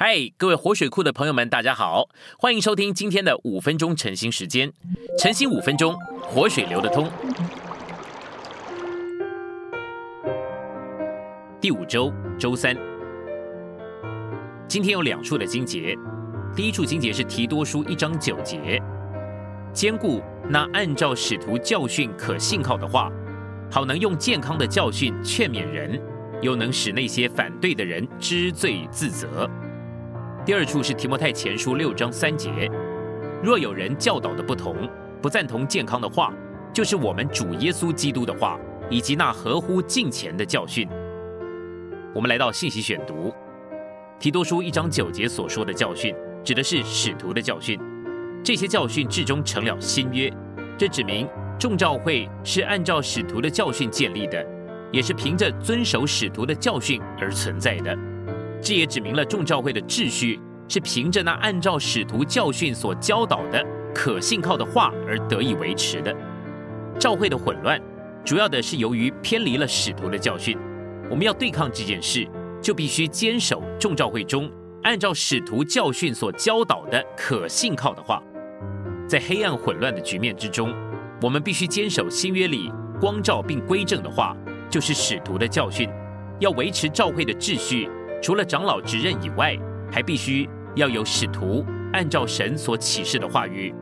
嗨，各位活水库的朋友们，大家好，欢迎收听今天的五分钟晨兴时间。晨兴五分钟，活水流得通。第五周周三，今天有两处的经节。第一处经节是提多书一章九节，兼顾那按照使徒教训可信靠的话，好能用健康的教训劝勉人，又能使那些反对的人知罪自责。第二处是提摩太前书六章三节，若有人教导的不同，不赞同健康的话，就是我们主耶稣基督的话，以及那合乎敬虔的教训。我们来到信息选读，提多书一章九节所说的教训，指的是使徒的教训。这些教训至终成了新约，这指明众教会是按照使徒的教训建立的，也是凭着遵守使徒的教训而存在的。这也指明了众教会的秩序是凭着那按照使徒教训所教导的可信靠的话而得以维持的。教会的混乱，主要的是由于偏离了使徒的教训。我们要对抗这件事，就必须坚守众教会中按照使徒教训所教导的可信靠的话。在黑暗混乱的局面之中，我们必须坚守新约里光照并归正的话，就是使徒的教训，要维持教会的秩序。除了长老职任以外，还必须要有使徒按照神所启示的话语。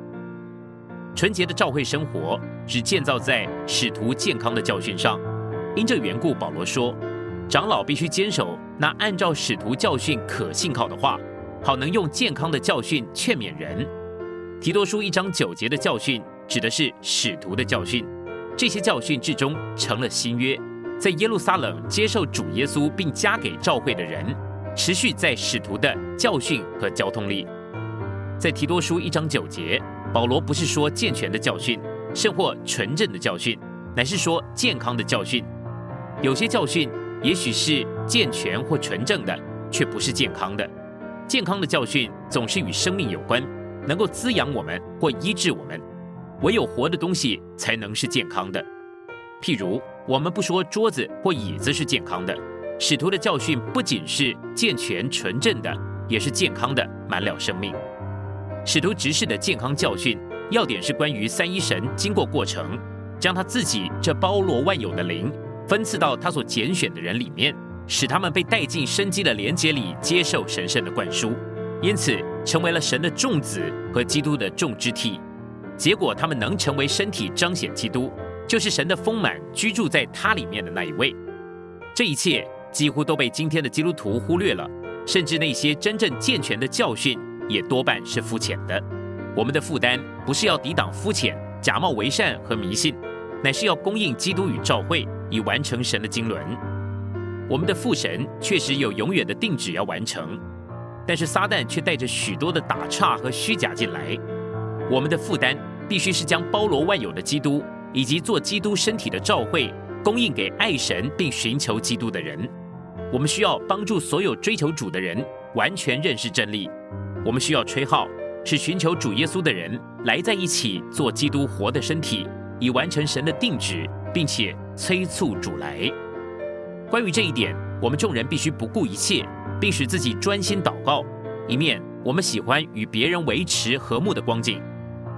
纯洁的教会生活只建造在使徒健康的教训上。因这缘故，保罗说，长老必须坚守那按照使徒教训可信靠的话，好能用健康的教训劝勉人。提多书一章九节的教训指的是使徒的教训，这些教训至终成了新约。在耶路撒冷接受主耶稣并加给教会的人，持续在使徒的教训和交通里。在提多书一章九节，保罗不是说健全的教训，甚或纯正的教训，乃是说健康的教训。有些教训也许是健全或纯正的，却不是健康的。健康的教训总是与生命有关，能够滋养我们或医治我们。唯有活的东西才能是健康的。譬如，我们不说桌子或椅子是健康的，使徒的教训不仅是健全纯正的，也是健康的，满了生命。使徒执事的健康教训要点是关于三一神经过过程，将他自己这包罗万有的灵分赐到他所拣选的人里面，使他们被带进生机的连结里，接受神圣的灌输，因此成为了神的众子和基督的众肢体。结果他们能成为身体，彰显基督。就是神的丰满居住在他里面的那一位，这一切几乎都被今天的基督徒忽略了，甚至那些真正健全的教训也多半是肤浅的。我们的负担不是要抵挡肤浅、假冒为善和迷信，乃是要供应基督与教会，以完成神的经纶。我们的父神确实有永远的定旨要完成，但是撒旦却带着许多的打岔和虚假进来。我们的负担必须是将包罗万有的基督。以及做基督身体的召会，供应给爱神并寻求基督的人。我们需要帮助所有追求主的人完全认识真理。我们需要吹号，使寻求主耶稣的人来在一起做基督活的身体，以完成神的定旨，并且催促主来。关于这一点，我们众人必须不顾一切，并使自己专心祷告。一面，我们喜欢与别人维持和睦的光景；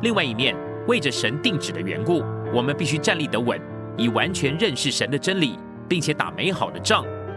另外一面，为着神定旨的缘故。我们必须站立得稳，以完全认识神的真理，并且打美好的仗，